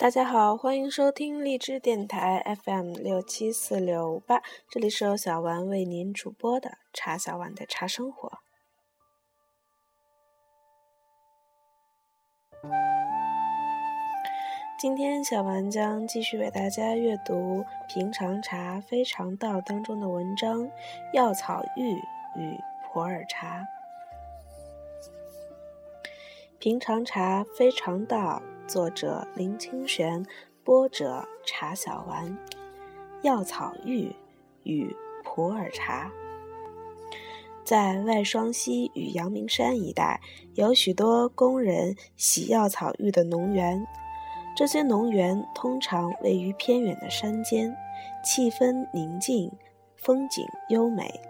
大家好，欢迎收听荔枝电台 FM 六七四六五八，这里是由小丸为您主播的茶小丸的茶生活。今天小丸将继续为大家阅读《平常茶非常道》当中的文章《药草浴与普洱茶》。平常茶非常道。作者林清玄，播者茶小丸。药草浴与普洱茶，在外双溪与阳明山一带，有许多工人洗药草浴的农园。这些农园通常位于偏远的山间，气氛宁静，风景优美。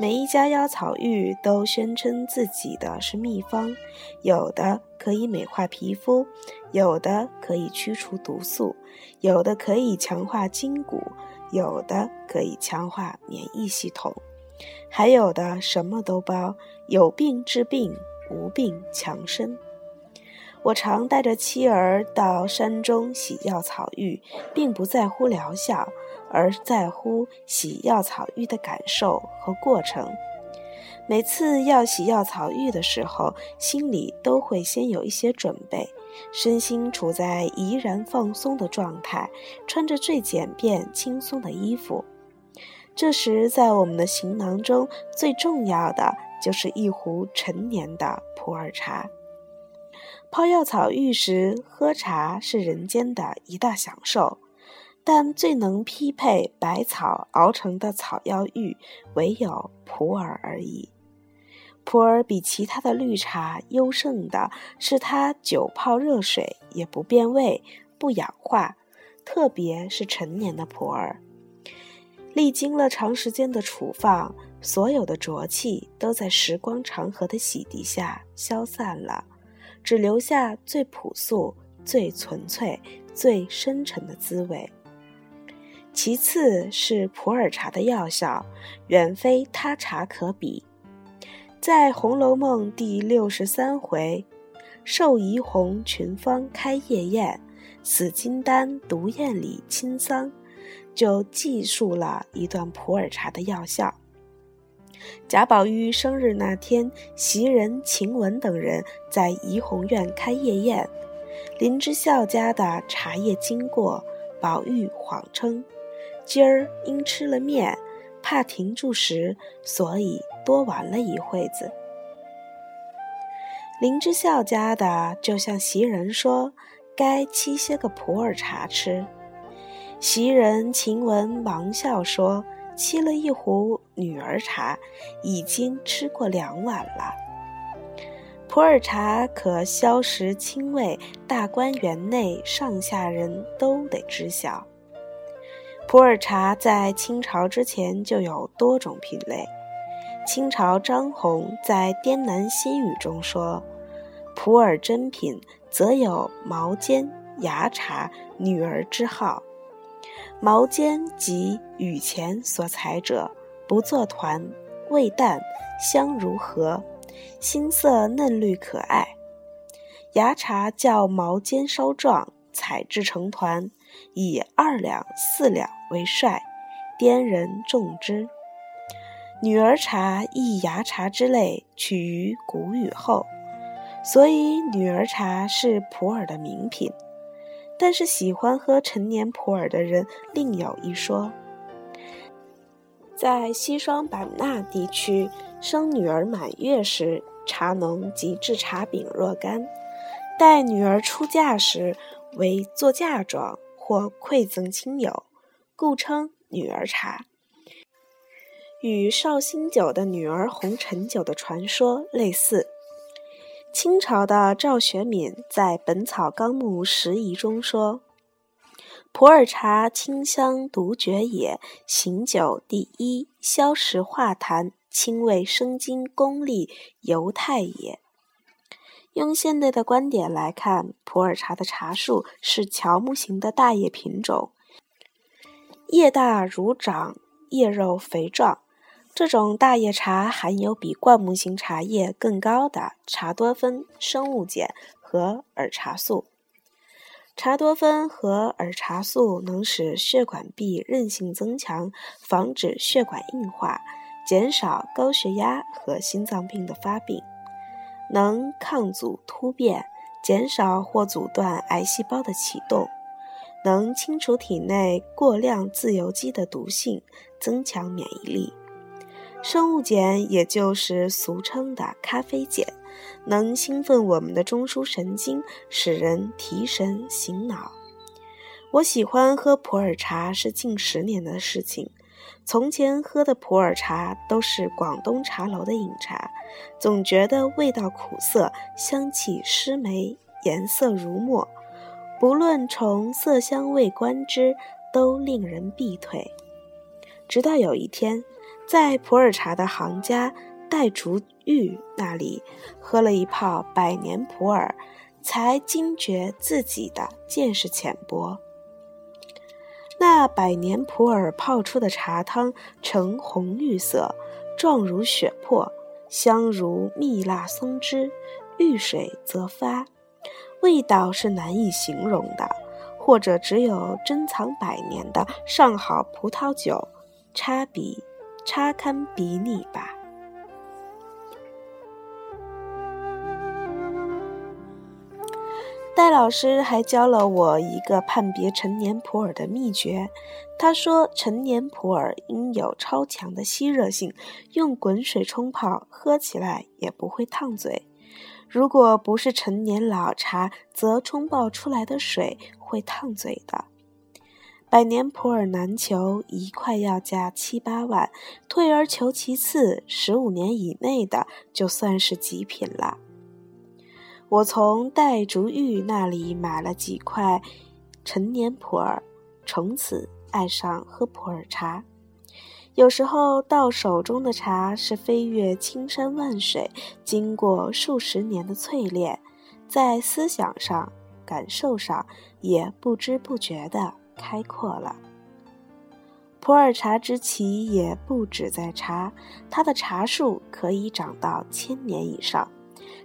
每一家药草浴都宣称自己的是秘方，有的可以美化皮肤，有的可以驱除毒素，有的可以强化筋骨，有的可以强化免疫系统，还有的什么都包，有病治病，无病强身。我常带着妻儿到山中洗药草浴，并不在乎疗效。而在乎洗药草浴的感受和过程。每次要洗药草浴的时候，心里都会先有一些准备，身心处在怡然放松的状态，穿着最简便轻松的衣服。这时，在我们的行囊中最重要的就是一壶陈年的普洱茶。泡药草浴时喝茶是人间的一大享受。但最能匹配百草熬成的草药浴，唯有普洱而已。普洱比其他的绿茶优胜的是，它久泡热水也不变味、不氧化，特别是陈年的普洱，历经了长时间的储放，所有的浊气都在时光长河的洗涤下消散了，只留下最朴素、最纯粹、最深沉的滋味。其次是普洱茶的药效，远非他茶可比。在《红楼梦》第六十三回“寿怡红群芳开夜宴，死金丹独宴礼清桑”，就记述了一段普洱茶的药效。贾宝玉生日那天，袭人、晴雯等人在怡红院开夜宴，林之孝家的茶叶经过，宝玉谎称。今儿因吃了面，怕停住时，所以多玩了一会子。林之孝家的就向袭人说：“该沏些个普洱茶吃。”袭人、晴雯忙笑说：“沏了一壶女儿茶，已经吃过两碗了。普洱茶可消食清胃，大观园内上下人都得知晓。”普洱茶在清朝之前就有多种品类。清朝张宏在《滇南新语》中说：“普洱珍品，则有毛尖、芽茶、女儿之号。毛尖即雨前所采者，不作团，味淡，香如荷，新色嫩绿可爱。芽茶较毛尖稍壮，采制成团。”以二两、四两为帅，滇人种之。女儿茶亦芽茶之类，取于谷雨后，所以女儿茶是普洱的名品。但是喜欢喝陈年普洱的人另有一说。在西双版纳地区，生女儿满月时，茶农即制茶饼若干；待女儿出嫁时，为做嫁妆。或馈赠亲友，故称女儿茶，与绍兴酒的女儿红陈酒的传说类似。清朝的赵学敏在《本草纲目拾遗》中说：“普洱茶清香独绝也，醒酒第一，消食化痰，清胃生津，功力尤泰也。”用现代的观点来看，普洱茶的茶树是乔木型的大叶品种，叶大如掌，叶肉肥壮。这种大叶茶含有比灌木型茶叶更高的茶多酚、生物碱和儿茶素。茶多酚和儿茶素能使血管壁韧性增强，防止血管硬化，减少高血压和心脏病的发病，能抗阻突变，减少或阻断癌细胞的启动，能清除体内过量自由基的毒性，增强免疫力。生物碱也就是俗称的咖啡碱。能兴奋我们的中枢神经，使人提神醒脑。我喜欢喝普洱茶是近十年的事情。从前喝的普洱茶都是广东茶楼的饮茶，总觉得味道苦涩，香气湿霉，颜色如墨，不论从色香味观之，都令人避退。直到有一天，在普洱茶的行家。戴竹玉那里喝了一泡百年普洱，才惊觉自己的见识浅薄。那百年普洱泡出的茶汤呈红绿色，状如血珀，香如蜜蜡松脂，遇水则发，味道是难以形容的，或者只有珍藏百年的上好葡萄酒，差比差堪比拟吧。戴老师还教了我一个判别陈年普洱的秘诀。他说，陈年普洱应有超强的吸热性，用滚水冲泡，喝起来也不会烫嘴。如果不是陈年老茶，则冲泡出来的水会烫嘴的。百年普洱难求，一块要价七八万，退而求其次，十五年以内的就算是极品了。我从戴竹玉那里买了几块陈年普洱，从此爱上喝普洱茶。有时候到手中的茶是飞越青山万水，经过数十年的淬炼，在思想上、感受上也不知不觉地开阔了。普洱茶之奇也不止在茶，它的茶树可以长到千年以上。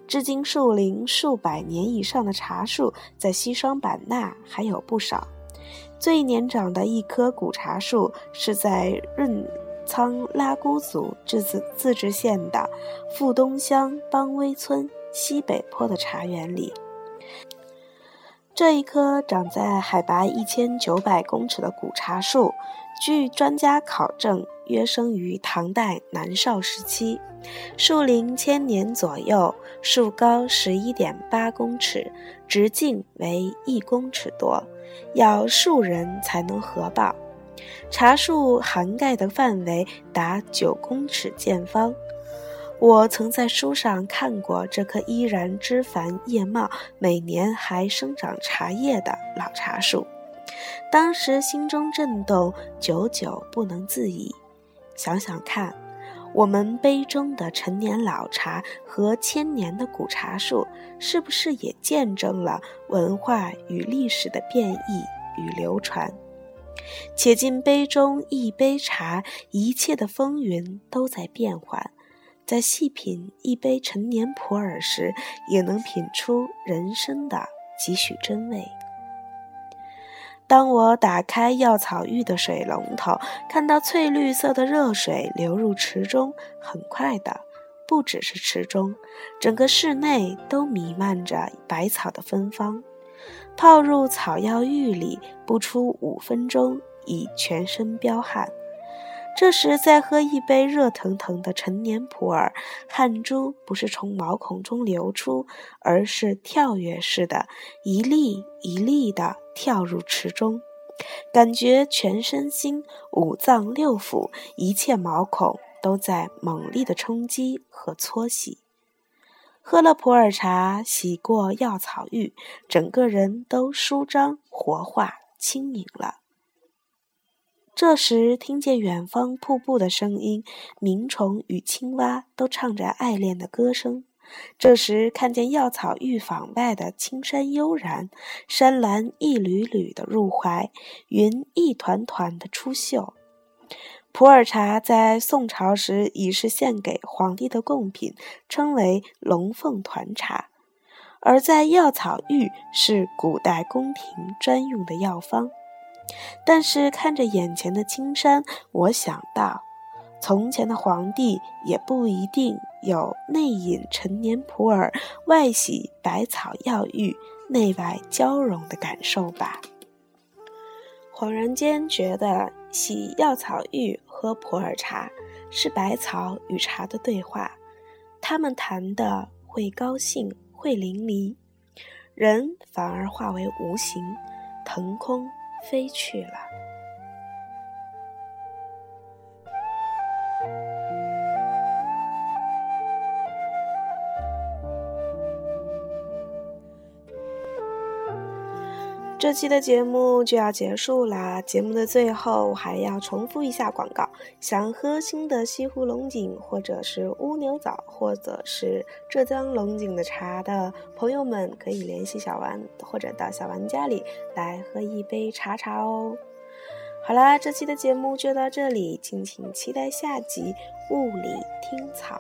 至今树龄数百年以上的茶树，在西双版纳还有不少。最年长的一棵古茶树是在润苍拉祜族自治自治县的富东乡邦威村西北坡的茶园里。这一棵长在海拔一千九百公尺的古茶树，据专家考证，约生于唐代南邵时期。树龄千年左右，树高十一点八公尺，直径为一公尺多，要数人才能合抱。茶树涵盖的范围达九公尺见方。我曾在书上看过这棵依然枝繁叶茂、每年还生长茶叶的老茶树，当时心中震动，久久不能自已。想想看。我们杯中的陈年老茶和千年的古茶树，是不是也见证了文化与历史的变异与流传？且尽杯中一杯茶，一切的风云都在变幻。在细品一杯陈年普洱时，也能品出人生的几许真味。当我打开药草浴的水龙头，看到翠绿色的热水流入池中，很快的，不只是池中，整个室内都弥漫着百草的芬芳。泡入草药浴里，不出五分钟，已全身彪汗。这时再喝一杯热腾腾的陈年普洱，汗珠不是从毛孔中流出，而是跳跃似的，一粒一粒的跳入池中，感觉全身心、五脏六腑、一切毛孔都在猛烈的冲击和搓洗。喝了普洱茶，洗过药草浴，整个人都舒张、活化、轻盈了。这时，听见远方瀑布的声音，鸣虫与青蛙都唱着爱恋的歌声。这时，看见药草浴坊外的青山悠然，山岚一缕缕的入怀，云一团团的出岫。普洱茶在宋朝时已是献给皇帝的贡品，称为龙凤团茶。而在药草浴是古代宫廷专用的药方。但是看着眼前的青山，我想到，从前的皇帝也不一定有内饮陈年普洱，外洗百草药浴，内外交融的感受吧。恍然间觉得，洗药草浴喝普洱茶，是百草与茶的对话。他们谈的会高兴，会淋漓，人反而化为无形，腾空飞去了。这期的节目就要结束啦！节目的最后我还要重复一下广告：想喝新的西湖龙井，或者是乌牛早，或者是浙江龙井的茶的朋友们，可以联系小丸，或者到小丸家里来喝一杯茶茶哦。好啦，这期的节目就到这里，敬请期待下集《雾里听草》。